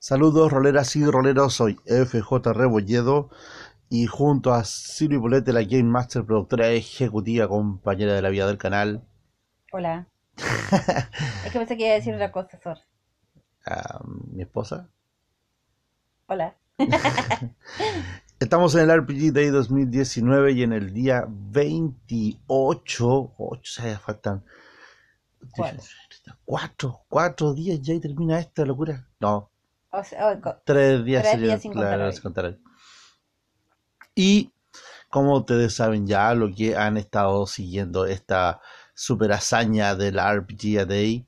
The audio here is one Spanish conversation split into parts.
Saludos, roleras y roleros. Soy FJ Rebolledo y junto a Silvia Bolete, la Game Master, productora ejecutiva, compañera de la vida del canal. Hola. es que pensé que iba a decir otra cosa, Sor. a mi esposa. Hola. Estamos en el RPG Day 2019 y en el día 28. Ocho, sea, faltan. Cuatro, cuatro días ya y termina esta locura. No, O sea, co- Tres días, Tres días sin claro, contar. Y como ustedes saben ya, lo que han estado siguiendo esta super hazaña del RPG a Day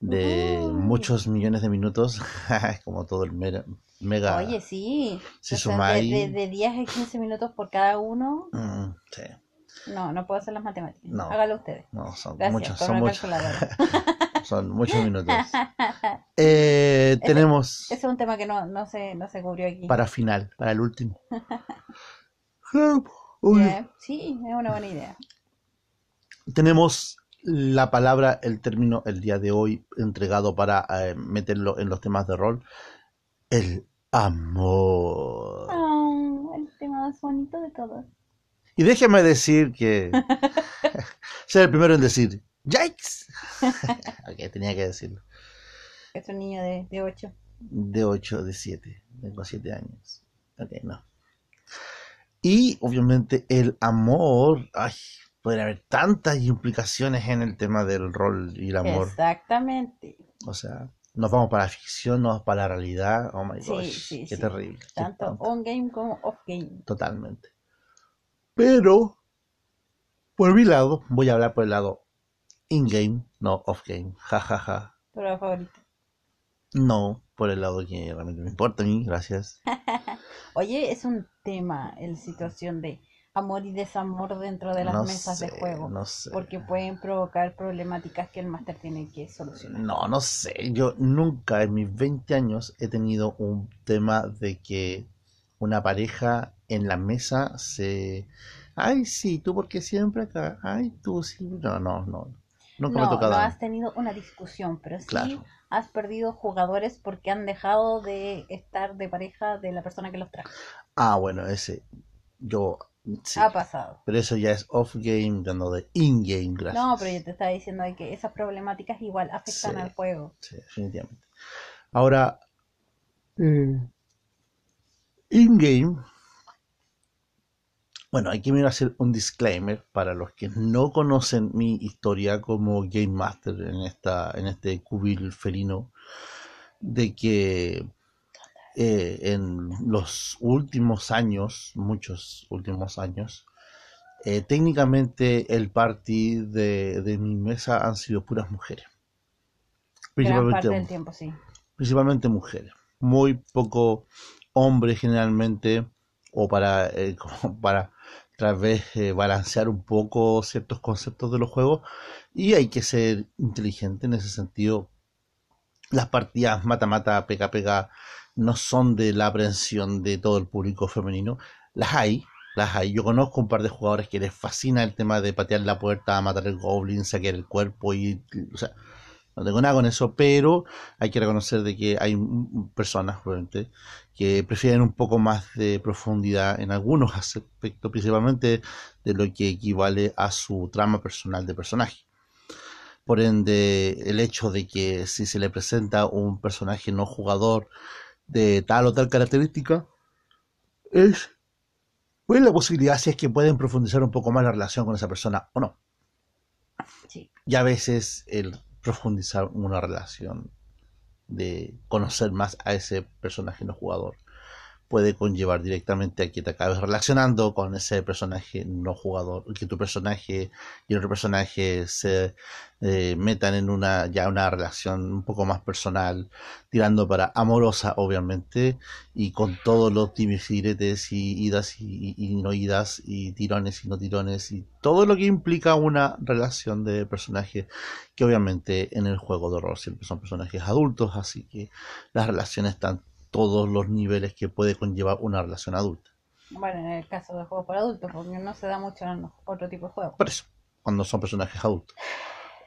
de Ujú. muchos millones de minutos, como todo el mega, mega Oye, sí. si O sea, de, de, de 10 a 15 minutos por cada uno. Mm, sí, No, no puedo hacer las matemáticas. No. Hágalo ustedes. no, son Gracias, muchos, son muchos. son muchos minutos. Eh, tenemos Ese es un tema que no, no, se, no se cubrió aquí. para final, para el último. Bien. Sí, es una buena idea. tenemos la palabra, el término el día de hoy entregado para eh, meterlo en los temas de rol, el amor. Ah, el tema más bonito de todos. Y déjeme decir que ser el primero en decir, ¡Yikes! ok, tenía que decirlo. Es un niño de, de 8. De 8, de 7, tengo 7 años. Ok, no. Y obviamente el amor, ay, puede haber tantas implicaciones en el tema del rol y el amor. Exactamente. O sea, nos vamos para la ficción, nos vamos para la realidad. Oh my Sí, gosh, sí, qué sí. terrible. qué Tanto tonto. on-game como off-game. Totalmente. Pero, por mi lado, voy a hablar por el lado in-game, no off-game. Ja, ja, ja. Pero favorito. No, por el lado que realmente me importa a mí, gracias. Oye, es un tema, la situación de amor y desamor dentro de las no mesas sé, de juego. no sé. Porque pueden provocar problemáticas que el máster tiene que solucionar. No, no sé. Yo nunca en mis 20 años he tenido un tema de que una pareja en la mesa se... Ay, sí, tú porque siempre acá. Ay, tú sí. No, no, no. Nunca me ha No, tocado. no has tenido una discusión, pero sí Claro. has perdido jugadores porque han dejado de estar de pareja de la persona que los trajo. Ah, bueno, ese. Yo. Sí. Ha pasado. Pero eso ya es off-game, dando de in-game, gracias. No, pero yo te estaba diciendo que esas problemáticas igual afectan Sí. al juego. Sí, definitivamente. Ahora, eh, in-game. Bueno, aquí me voy a hacer un disclaimer para los que no conocen mi historia como Game Master en, esta, en este cubil felino, de que eh, en los últimos años, muchos últimos años, eh, técnicamente el party de, de mi mesa han sido puras mujeres. Gran parte Principalmente del tiempo, sí. principalmente mujeres. Muy poco hombres generalmente, o para, eh, para tal vez eh, balancear un poco ciertos conceptos de los juegos. Y hay que ser inteligente en ese sentido. Las partidas mata-mata, pega-pega, no son de la aprehensión de todo el público femenino. Las hay, las hay. Yo conozco un par de jugadores que les fascina el tema de patear la puerta, matar el goblin, saquear el cuerpo y... O sea, no tengo nada con eso, pero hay que reconocer de que hay personas obviamente, que prefieren un poco más de profundidad en algunos aspectos, principalmente de lo que equivale a su trama personal de personaje. Por ende, el hecho de que si se le presenta un personaje no jugador de tal o tal característica, es pues la posibilidad si es que pueden profundizar un poco más la relación con esa persona o no. Sí. Y a veces el profundizar una relación de conocer más a ese personaje no jugador puede conllevar directamente a que te acabes relacionando con ese personaje no jugador, que tu personaje y otro personaje se eh, metan en una ya una relación un poco más personal, tirando para amorosa obviamente, y con todos los times y idas y, y- no idas y tirones y no tirones y todo lo que implica una relación de personaje que obviamente en el juego de rol siempre son personajes adultos, así que las relaciones están todos los niveles que puede conllevar una relación adulta. Bueno, en el caso de juegos para adultos, porque no se da mucho en otro tipo de juegos. Por eso, cuando son personajes adultos.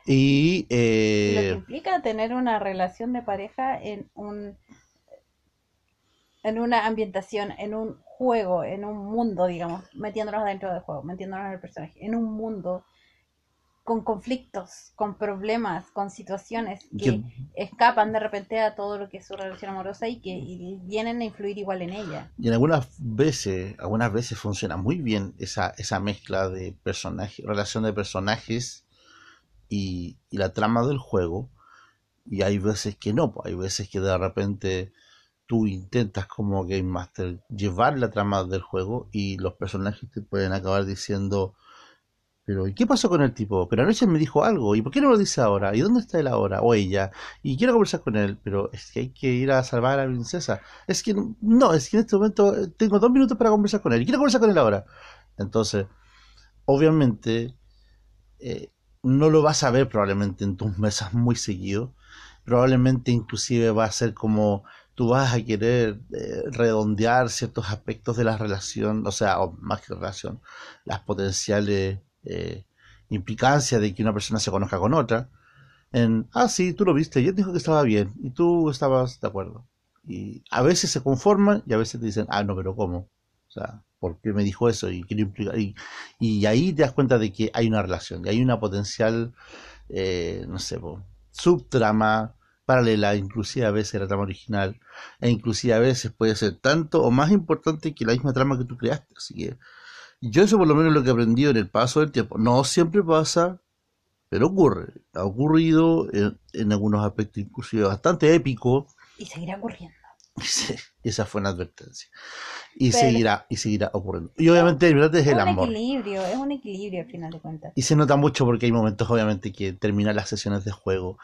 Y Lo que eh, implica tener una relación de pareja en un en una ambientación, en un juego, en un mundo, digamos, metiéndonos dentro del juego, metiéndonos en el personaje, en un mundo con conflictos, con problemas, con situaciones que escapan de repente a todo lo que es su relación amorosa y que y vienen a influir igual en ella. Y en algunas veces, algunas veces funciona muy bien esa, esa mezcla de personajes, relación de personajes y, y la trama del juego. Y hay veces que no, pues hay veces que de repente tú intentas como Game Master llevar la trama del juego y los personajes te pueden acabar diciendo, pero ¿y qué pasó con el tipo? Pero anoche me dijo algo, ¿y por qué no lo dice ahora? ¿Y dónde está él ahora? O ella, y quiero conversar con él, pero es que hay que ir a salvar a la princesa. Es que no, es que en este momento eh, tengo dos minutos para conversar con él, y quiero conversar con él ahora. Entonces, obviamente, eh, no lo vas a ver probablemente en tus mesas muy seguido. Probablemente inclusive va a ser como tú vas a querer eh, redondear ciertos aspectos de la relación, o sea, más que relación, las potenciales eh, implicancias de que una persona se conozca con otra, en, ah, sí, tú lo viste, yo te dijo que estaba bien, y tú estabas de acuerdo. Y a veces se conforman y a veces te dicen, ah, no, pero ¿cómo? O sea, ¿por qué me dijo eso? Y, y, y ahí te das cuenta de que hay una relación, y hay una potencial, eh, no sé, subtrama paralela, inclusive a veces la trama original, e inclusive a veces puede ser tanto o más importante que la misma trama que tú creaste. Así que yo eso por lo menos lo que he aprendido en el paso del tiempo. No siempre pasa, pero ocurre. Ha ocurrido en, algunos aspectos inclusive bastante épico. Y seguirá ocurriendo. esa fue una advertencia. Y seguirá, y seguirá ocurriendo. Y obviamente el es el amor. Es un equilibrio, es un equilibrio al final de cuentas. Y se nota mucho porque hay momentos obviamente que terminan las sesiones de juego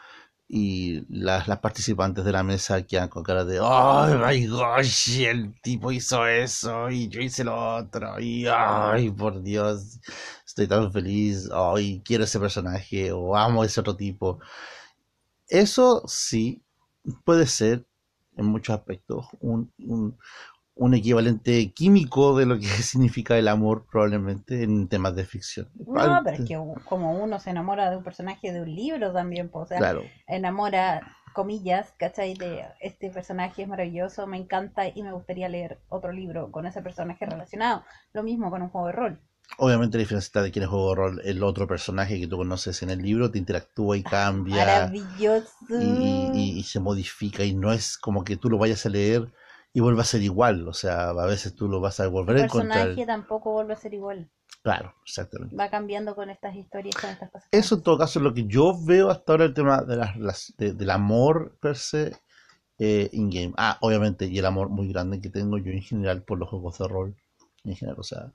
y las, las participantes de la mesa quedan con cara de ¡Ay, my gosh! El tipo hizo eso y yo hice lo otro y ¡ay, por Dios! Estoy tan feliz, ¡ay, quiero ese personaje! o amo ese otro tipo. Eso sí puede ser en muchos aspectos un, un, un equivalente químico de lo que significa el amor probablemente en temas de ficción. No, pero es que como uno se enamora de un personaje de un libro también, pues, o sea, enamora, comillas, ¿cachai? De este personaje es maravilloso, me encanta y me gustaría leer otro libro con ese personaje relacionado. Lo mismo con un juego de rol. Obviamente la diferencia está de quién es juego de rol, el otro personaje que tú conoces en el libro te interactúa y cambia. Maravilloso. Y, y se modifica y no es como que tú lo vayas a leer y vuelve a ser igual. O sea, a veces tú lo vas a volver a encontrar. El personaje tampoco vuelve a ser igual. Claro, exactamente. Va cambiando con estas historias, con estas cosas. Eso en todo caso es lo que yo veo hasta ahora el tema de las, del amor per se eh, in-game. Ah, obviamente, y el amor muy grande que tengo yo en general por los juegos de rol. En general, o sea,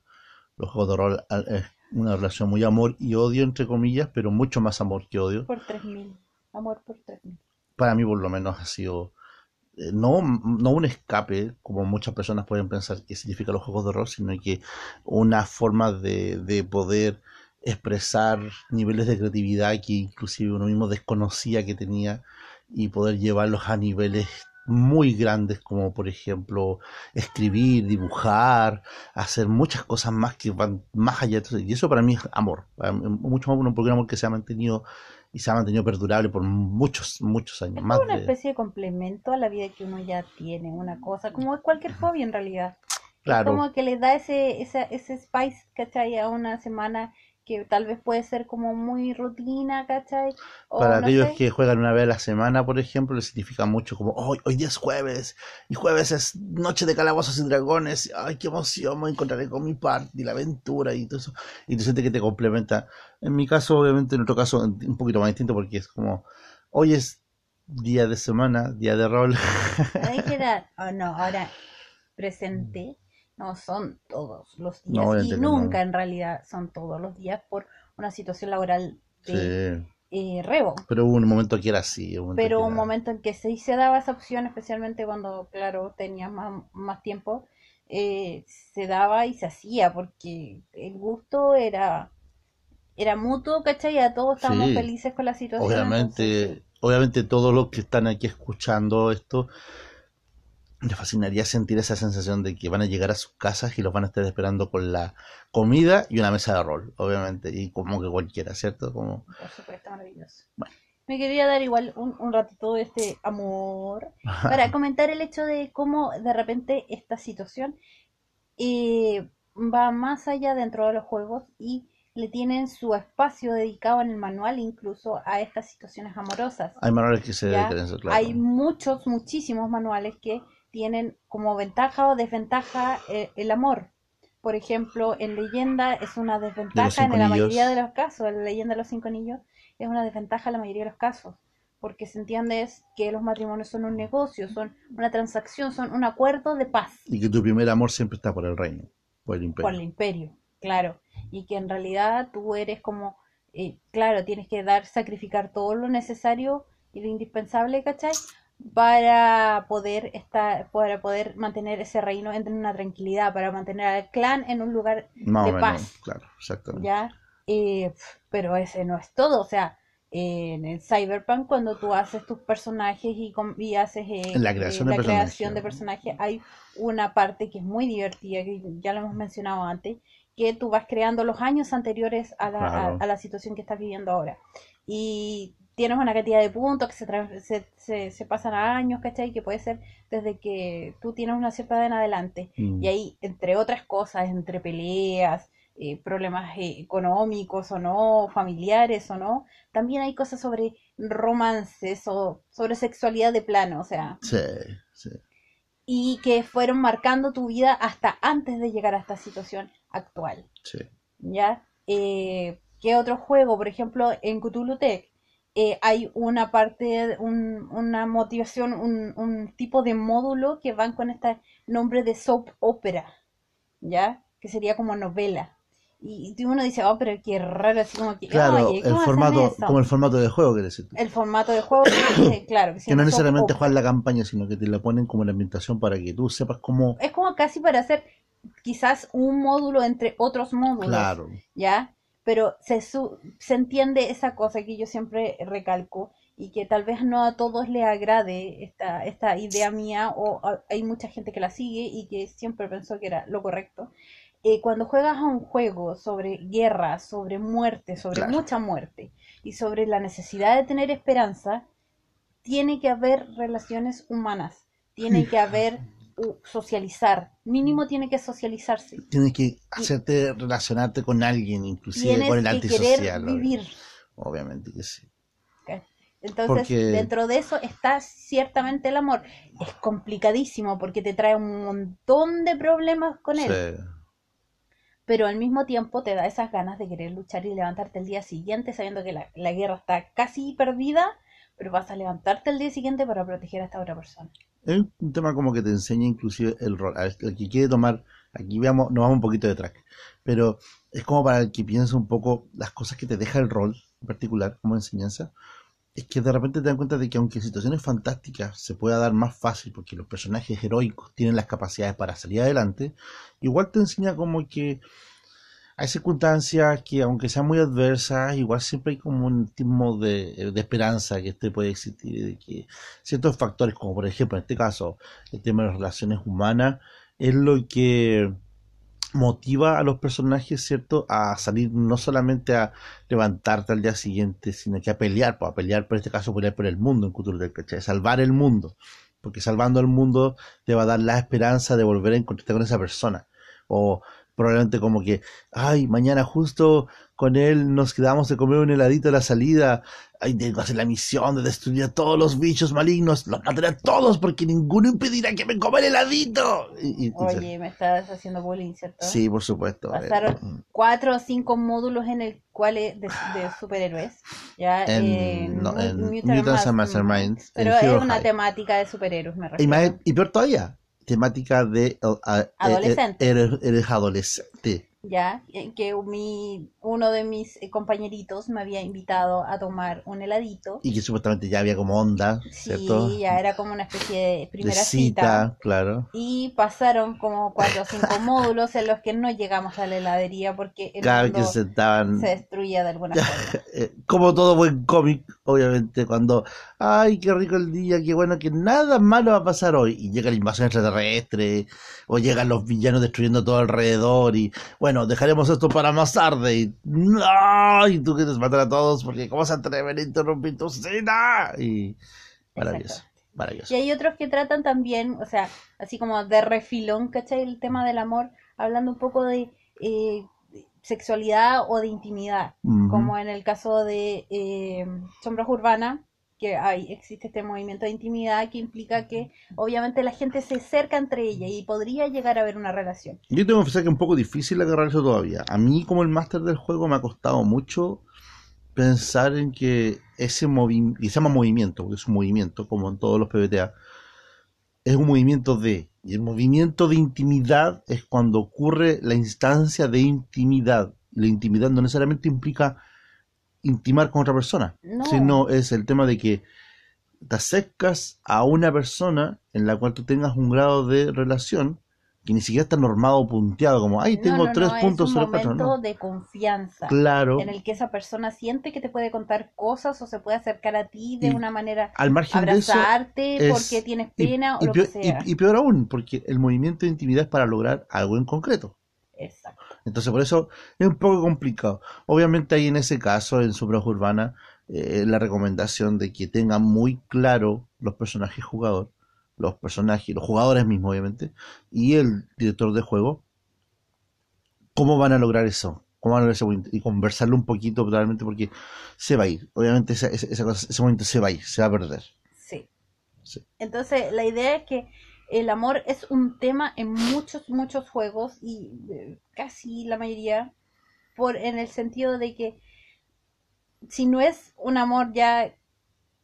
los juegos de rol es una relación muy amor y odio, entre comillas, pero mucho más amor que odio. Por 3000. Amor por 3000. Para mí, por lo menos, ha sido no, no un escape, como muchas personas pueden pensar que significa los juegos de rol, sino que una forma de, de poder expresar niveles de creatividad que inclusive uno mismo desconocía que tenía y poder llevarlos a niveles muy grandes como por ejemplo escribir, dibujar, hacer muchas cosas más que van más allá. Y eso para mí es amor, mucho más un amor que se ha mantenido y se ha mantenido perdurable por muchos, muchos años. Es más una especie de complemento a la vida que uno ya tiene, una cosa, como cualquier hobby en realidad. Claro. como que le da ese, ese, ese spice, ¿cachai? A una semana que tal vez puede ser como muy rutina, ¿cachai? Para aquellos que juegan una vez a la semana, por ejemplo, les significa mucho como, hoy, hoy día es jueves, y jueves es noche de calabozos y dragones, ay, qué emoción, me encontraré con mi party, la aventura y todo eso, y tú sientes que te complementa. En mi caso, obviamente, en otro caso, un poquito más distinto, porque es como, hoy es día de semana, día de rol. Hay que dar, oh, no, ahora presente no son todos los días y nunca en realidad son todos los días por una situación laboral de eh, rebo. Pero hubo un momento que era así. Pero un momento en que sí se daba esa opción, especialmente cuando, claro, tenías más, más tiempo, eh, se daba y se hacía porque el gusto era era mutuo, ¿cachai? A todos estábamos felices con la situación. Obviamente, obviamente todos los que están aquí escuchando esto les fascinaría sentir esa sensación de que van a llegar a sus casas y los van a estar esperando con la comida y una mesa de rol, obviamente, y como que cualquiera, ¿cierto? Como... Por supuesto, maravilloso. Bueno, me quería dar igual un, un ratito de este amor para comentar el hecho de cómo de repente esta situación eh, va más allá dentro de los juegos y le tienen su espacio dedicado en el manual incluso a estas situaciones amorosas. Hay manuales que se dedican a eso, claro. Hay muchos, muchísimos manuales que tienen como ventaja o desventaja eh, el amor. Por ejemplo, en leyenda es una desventaja en la mayoría de los casos. En la leyenda de los cinco anillos es una desventaja en la mayoría de los casos. Porque se entiende que los matrimonios son un negocio, son una transacción, son un acuerdo de paz. Y que tu primer amor siempre está por el reino, por el imperio. Por el imperio, claro y que en realidad tú eres como, eh, claro, tienes que dar, sacrificar todo lo necesario y lo indispensable, ¿cachai? Para poder estar, para poder mantener ese reino en una tranquilidad, para mantener al clan en un lugar de paz. Claro, exactamente. ¿Ya? Eh, pero ese no es todo, o sea, en el Cyberpunk cuando tú haces tus personajes y, y haces eh, la creación, de, creación de personajes hay una parte que es muy divertida que ya lo hemos mencionado antes que tú vas creando los años anteriores a la, a, la situación que estás viviendo ahora. Y tienes una cantidad de puntos que se, se, se, pasan a años, ¿cachai? Que puede ser desde que tú tienes una cierta edad en adelante. Mm. Y ahí, entre otras cosas, entre peleas, eh, problemas eh, económicos o no, familiares o no, también hay cosas sobre romances o sobre sexualidad de plano, o sea. Sí, sí. Y que fueron marcando tu vida hasta antes de llegar a esta situación actual. Sí. ¿Ya? Eh, ¿Qué otro juego? Por ejemplo, en Cthulhu Tech eh, hay una parte, un, una motivación, un, un, tipo de módulo que van con este nombre de soap opera, ¿ya? Que sería como novela. Y, uno dice, oh, pero qué raro, así como que, claro, el formato, como el formato de juego, decir. El formato de juego, claro. Que, no necesariamente jugar la campaña, sino que te la ponen como la ambientación para que tú sepas cómo... Es como casi para hacer quizás un módulo entre otros módulos. Claro. ¿Ya? Pero se, se entiende esa cosa que yo siempre recalco y que tal vez no a todos le agrade esta, esta idea mía o hay mucha gente que la sigue y que siempre pensó que era lo correcto. Eh, cuando juegas a un juego sobre guerra, sobre muerte, sobre mucha muerte y sobre la necesidad de tener esperanza, tiene que haber relaciones humanas, tiene que haber socializar, mínimo tiene que socializarse. Tiene que hacerte relacionarte con alguien, inclusive con el antisocial. vivir. Obviamente que sí. Entonces, dentro de eso está ciertamente el amor. Es complicadísimo porque te trae un montón de problemas con él. Pero al mismo tiempo te da esas ganas de querer luchar y levantarte el día siguiente sabiendo que la, la guerra está casi perdida, pero vas a levantarte el día siguiente para proteger a esta otra persona es un tema como que te enseña inclusive el rol. El que quiere tomar, aquí veamos, nos vamos un poquito de track, pero es como para el que piensa un poco las cosas que te deja el rol en particular como enseñanza. Es que de repente te dan cuenta de que aunque en situaciones fantásticas se pueda dar más fácil porque los personajes heroicos tienen las capacidades para salir adelante, igual te enseña como que hay circunstancias que, aunque sean muy adversas, igual siempre hay como un tipo de, esperanza que este puede existir, de que ciertos factores, como por ejemplo en este caso el tema de las relaciones humanas, es lo que motiva a los personajes, ¿cierto?, a salir no solamente a levantarte al día siguiente, sino que a pelear, pues, a pelear, por este caso, pelear por el mundo en Cultura del ¿cachai? Salvar el mundo, porque salvando el mundo te va a dar la esperanza de volver a encontrarte con esa persona, o probablemente como que, ay, mañana justo con él nos quedamos de comer un heladito a la salida, ay, tengo que hacer la misión de destruir a todos los bichos malignos, los mataré a todos porque ninguno impedirá que me coma el heladito. Oye, me estás haciendo bullying, ¿cierto? Sí, por supuesto. Pasaron mm. cuatro o cinco módulos en el cual de, de superhéroes, ya en, no, en Mutants Mastermind. Pero es una temática de superhéroes, me refiero. y peor todavía, temática de adolescente. Eres, adolescente. Ya, que mi, uno de mis eh, compañeritos me había invitado a tomar un heladito. Y que supuestamente ya había como onda, ¿cierto? Sí, ya era como una especie de primera cita, claro. Y pasaron como cuatro o cinco módulos en los que no llegamos a la heladería porque el Cada que se, estaban... se destruía de alguna forma. Eh, como todo buen cómic, obviamente, cuando ay, qué rico el día, qué bueno que nada malo va a pasar hoy. Y llega la invasión extraterrestre, o llegan los villanos destruyendo todo alrededor, y bueno, bueno, dejaremos esto para más tarde. Y, no, y tú quieres matar a todos porque ¿cómo se atreven a interrumpir tu cena? Y maravilloso. Maravilloso. Y hay otros que tratan también, o sea, así como de refilón, ¿cachai? El tema del amor, hablando un poco de eh, sexualidad o de intimidad, como en el caso de eh, Sombras Urbanas, que hay, existe este movimiento de intimidad que implica que obviamente la gente se acerca entre ella y podría llegar a haber una relación. Yo tengo que confesar que es un poco difícil agarrar eso todavía. A mí como el máster del juego me ha costado mucho pensar en que ese movimiento, y se llama movimiento, porque es un movimiento como en todos los PBTA, es un movimiento de, y el movimiento de intimidad es cuando ocurre la instancia de intimidad. La intimidad no necesariamente implica intimar con otra persona, sino es el tema de que te acercas a una persona en la cual tú tengas un grado de relación que ni siquiera está normado o punteado, como, ay, tengo tres puntos sobre cuatro. Es un momento de confianza. Claro. En el que esa persona siente que te puede contar cosas o se puede acercar a ti de una manera. Al margen abrazarte de porque tienes pena o lo que sea. Y, peor aún, porque el movimiento de intimidad es para lograr algo en concreto. Entonces, por eso es un poco complicado. Obviamente, ahí en ese caso, en Supra Urbana, eh, la recomendación de que tengan muy claro los personajes jugador, los personajes, los jugadores mismos, obviamente, y el director de juego, cómo van a lograr eso. ¿Cómo van a lograr ese Y conversarlo un poquito totalmente porque se va a ir. Obviamente, esa, ese momento se va a ir, se va a perder. sí. Entonces, la idea es que el amor es un tema en muchos, muchos juegos y eh, casi la mayoría, por, en el sentido de que si no es un amor ya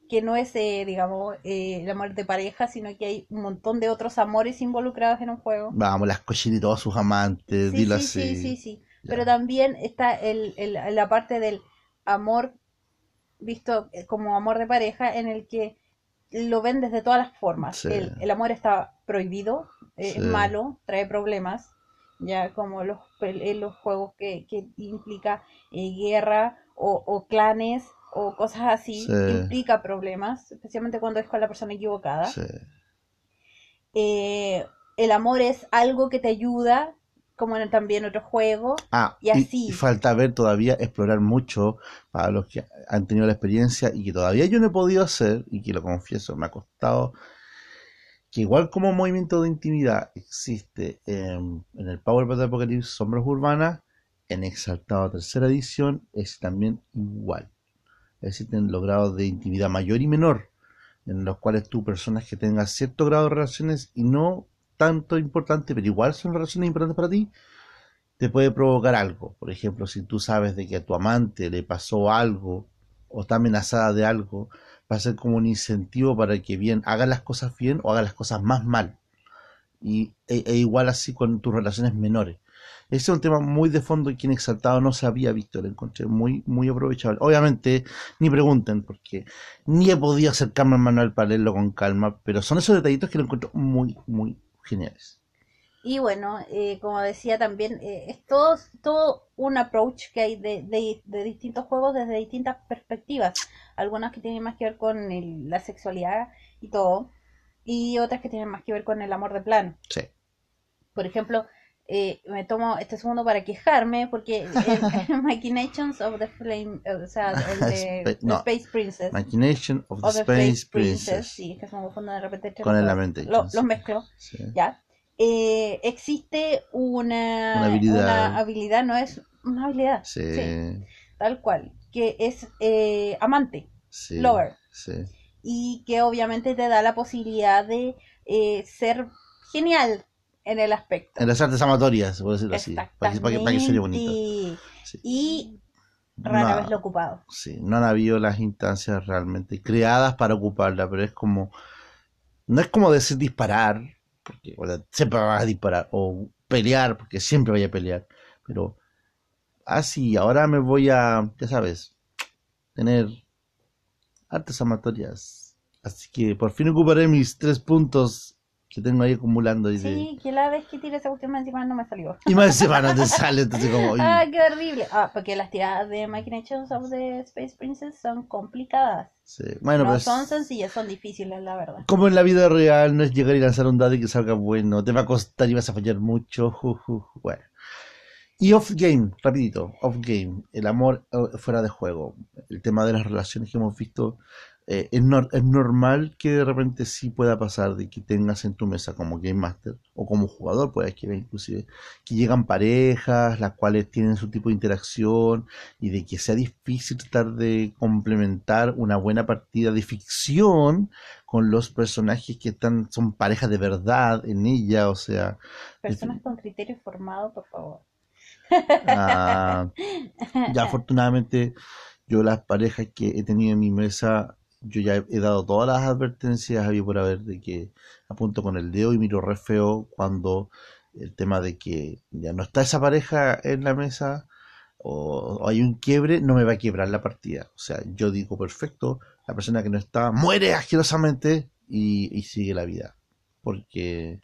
que no es, eh, digamos, eh, el amor de pareja, sino que hay un montón de otros amores involucrados en un juego. Vamos, las cochinas y todos sus amantes, sí, dilo sí, así. Sí, sí, sí. Pero también está el, el, la parte del amor visto como amor de pareja en el que lo ven desde todas las formas. El, amor está prohibido, eh, es malo, trae problemas, ya como los, los juegos que, que implica eh, guerra o, clanes o cosas así, implica problemas, especialmente cuando es con la persona equivocada. Eh, el amor es algo que te ayuda como en también otro juego. Ah, y así. Y, falta ver todavía, explorar mucho para los que han tenido la experiencia y que todavía yo no he podido hacer, y que lo confieso, me ha costado, que igual como movimiento de intimidad existe en, el Power de Apocalypse Sombras Urbanas, en Exaltado tercera edición es también igual. Existen los grados de intimidad mayor y menor, en los cuales tú, personas que tengas cierto grado de relaciones y no tanto importante, pero igual son relaciones importantes para ti, te puede provocar algo. Por ejemplo, si tú sabes de que a tu amante le pasó algo o está amenazada de algo, va a ser como un incentivo para que bien haga las cosas bien o haga las cosas más mal. Y e, e igual así con tus relaciones menores. Ese es un tema muy de fondo y quien exaltado no se había visto, lo encontré muy, muy aprovechable. Obviamente, ni pregunten, porque ni he podido acercarme al manual para leerlo con calma, pero son esos detallitos que lo encuentro muy, muy geniales. Y bueno, eh, como decía también, eh, es todo, todo un approach que hay de, de, distintos juegos desde distintas perspectivas. Algunas que tienen más que ver con la sexualidad y todo, y otras que tienen más que ver con el amor de plan. Sí. Por ejemplo, eh, me tomo este segundo para quejarme porque el, Machinations of the Flame, o sea, el de Space Princess. Machination of the, Space, Princess. Sí, es que se me confunde de repente. Con el Lamentation. Los mezclo. Ya. Eh, existe una, una, habilidad. no es una habilidad. Sí. tal cual. Que es eh, amante. Lover. Y que obviamente te da la posibilidad de eh, ser genial en el aspecto. En las artes amatorias, por decirlo así. Para que, para, que, para bonito. Y rara vez lo ocupado. Sí, no han habido las instancias realmente creadas para ocuparla, pero es como. No es como decir disparar, porque siempre vas a disparar, o pelear, porque siempre voy a pelear, pero. Ah, sí, ahora me voy a, ya sabes, tener artes amatorias. Así que por fin ocuparé mis tres puntos que tengo ahí acumulando. Y sí, que la vez que tiré esa cuestión encima no me salió. Y más encima no te sale, entonces como... ah, qué horrible. Ah, porque las tiradas de Machinations of the Space Princess son complicadas. Sí, bueno, no pues, son sencillas, son difíciles, la verdad. Como en la vida real, no es llegar y lanzar un dado y que salga bueno, te va a costar y vas a fallar mucho, bueno. Y off game, rapidito, off game, el amor eh, fuera de juego, el tema de las relaciones que hemos visto eh, es, es, normal que de repente sí pueda pasar de que tengas en tu mesa como Game Master o como jugador, puede que inclusive, que llegan parejas, las cuales tienen su tipo de interacción y de que sea difícil tratar de complementar una buena partida de ficción con los personajes que están, son parejas de verdad en ella, o sea... Personas con criterio formado, por favor. Ah, ya afortunadamente yo las parejas que he tenido en mi mesa yo ya he dado todas las advertencias había por haber de que apunto con el dedo y miro re feo cuando el tema de que ya no está esa pareja en la mesa o, hay un quiebre, no me va a quiebrar la partida. O sea, yo digo, perfecto, la persona que no está muere asquerosamente y, sigue la vida. Porque,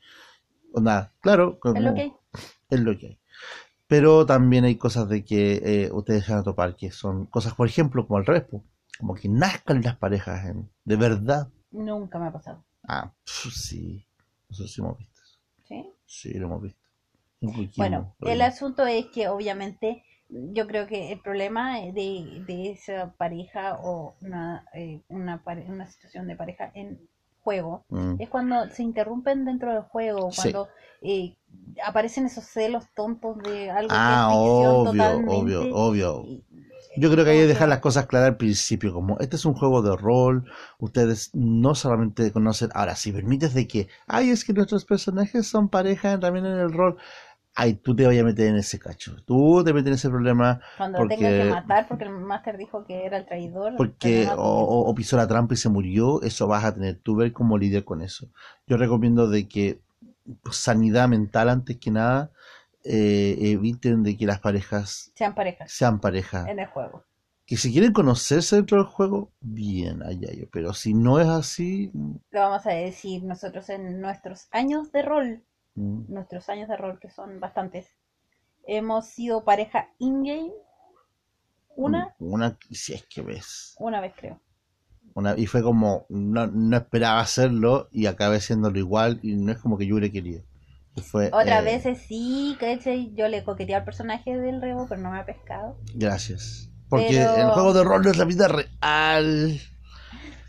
nada, claro, es lo que hay. Es lo que hay. Pero también hay cosas de que eh, ustedes van a topar, que son cosas, por ejemplo, como el respo como que nazcan las parejas en, de verdad. Nunca me ha pasado. Ah, sí. Nosotros sí hemos visto. ¿Sí? Sí, lo hemos visto. Bueno, el asunto es que obviamente yo creo que el problema de, de esa pareja o una, eh, una, una situación de pareja en juego mm. es cuando se interrumpen dentro del juego, cuando eh, aparecen esos celos tontos de algo ah, que es ficción obvio, obvio, obvio. Yo creo que hay que dejar las cosas claras al principio, como este es un juego de rol, ustedes no solamente conocen, ahora si permites de que, ay, es que nuestros personajes son pareja también en el rol, ay, tú te vayas a meter en ese cacho, tú te metes en ese problema. Cuando porque, tengas que matar porque el máster dijo que era el traidor. Porque o, pisó la trampa y se murió, eso vas a tener tú ver cómo lidiar con eso. Yo recomiendo de que pues, sanidad mental antes que nada, eh, eviten de que las parejas sean parejas. Sean pareja. En el juego. Que si quieren conocerse dentro del juego, bien, allá yo. Pero si no es así. Lo vamos a decir nosotros en nuestros años de rol. Mm. Nuestros años de rol, que son bastantes. Hemos sido pareja in-game. Una. Mm, una, si es que ves. Una vez creo. Una, y fue como, no, no esperaba hacerlo y acabé siéndolo igual y no es como que yo hubiera querido. Otras eh, veces sí, que Yo le coqueteé al personaje del rebo, pero no me ha pescado. Gracias. Porque el juego de rol no es la vida real.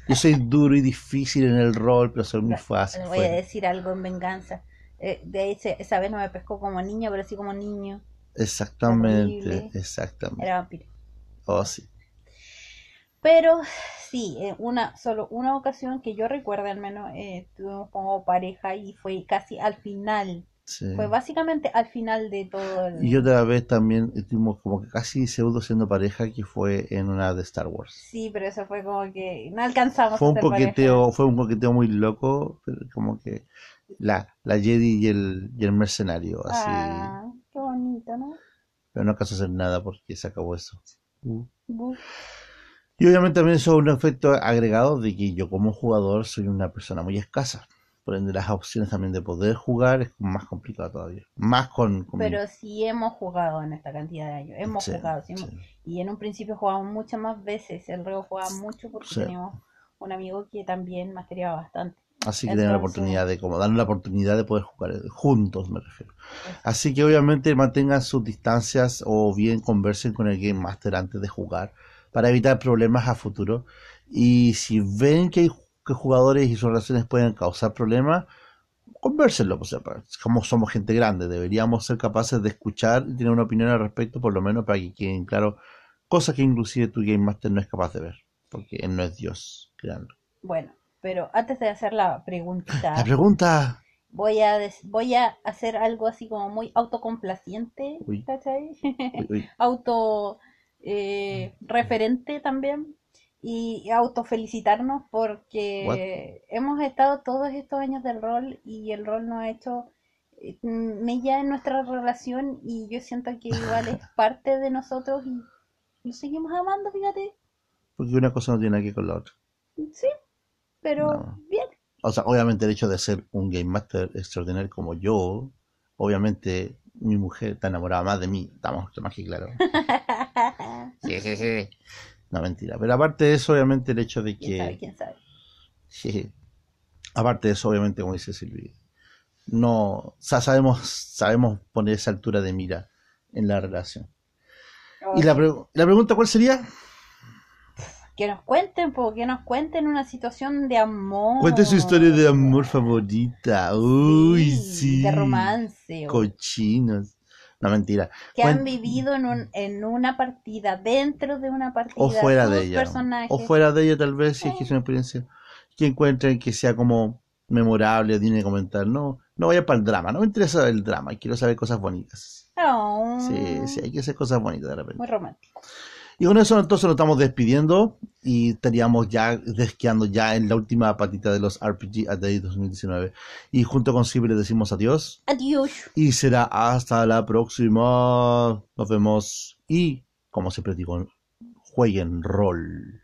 Yo soy duro y difícil en el rol, pero soy muy fácil. Voy a decir algo en venganza. Eh, de esa vez no me pescó como niño, pero sí como niño. Exactamente, exactamente. Era vampiro. Oh, sí. Pero sí, una solo una ocasión que yo recuerdo al menos eh, tuvimos como pareja y fue casi al final. Fue básicamente al final de todo. El... Y otra vez también estuvimos como que casi pseudo siendo pareja que fue en una de Star Wars. Sí, pero eso fue como que no alcanzamos. Fue un coqueteo, fue un coqueteo muy loco, pero como que la, la Jedi y el, y el mercenario, así. Ah, qué bonito, ¿no? Pero no alcanzó a hacer nada porque se acabó eso. Uh. Y obviamente también eso es un efecto agregado de que yo como jugador soy una persona muy escasa. Por ende, las opciones también de poder jugar es más complicado todavía. Más con... Pero sí hemos jugado en esta cantidad de años. Hemos jugado. Y en un principio jugábamos muchas más veces. El reo jugaba mucho porque teníamos un amigo que también mastereaba bastante. Así que tener la oportunidad de como darle la oportunidad de poder jugar juntos, me refiero. Así que obviamente mantengan sus distancias o bien conversen con el Game Master antes de jugar para evitar problemas a futuro. Y si ven que, hay, que jugadores y sus relaciones pueden causar problemas, conversenlo. O sea, como somos gente grande, deberíamos ser capaces de escuchar y tener una opinión al respecto, por lo menos para que queden claro cosas que inclusive tu Game Master no es capaz de ver, porque él no es Dios creando. Bueno, pero antes de hacer la preguntita. La pregunta. Voy a, voy a hacer algo así como muy autocomplaciente, ¿cachai? Auto eh, referente también y autofelicitarnos porque hemos estado todos estos años del rol y el rol no ha hecho eh, mella en nuestra relación y yo siento que igual es parte de nosotros y lo seguimos amando, fíjate. Porque una cosa no tiene nada que ver con la otra. Sí, pero bien. O sea, obviamente el hecho de ser un Game Master extraordinario como yo, obviamente mi mujer está enamorada más de mí, estamos más que claro. no, mentira. Pero aparte de eso, obviamente el hecho de que... ¿Quién sabe? ¿Quién sabe? Aparte de eso, obviamente, como dice Silvia, no, sabemos, sabemos poner esa altura de mira en la relación. ¿Y la, la pregunta cuál sería? Que nos cuenten, porque nos cuenten una situación de amor. Cuenten su historia de amor favorita. Uy, sí. De romance. Cochinos. No, mentira. Que han vivido en, un, en una partida, dentro de una partida. O fuera de ella. O fuera de ella, tal vez, si es que es una experiencia. Que encuentren que sea como memorable, tiene que comentar. No, no vaya para el drama. No me interesa el drama. Quiero saber cosas bonitas. Oh. Sí, sí, hay que hacer cosas bonitas de repente. Muy romántico. Y con eso entonces nos estamos despidiendo y estaríamos ya desqueando ya en la última patita de los RPG a Day 2019. Y junto con Ciber decimos adiós. Adiós. Y será hasta la próxima. Nos vemos y, como siempre digo, jueguen rol.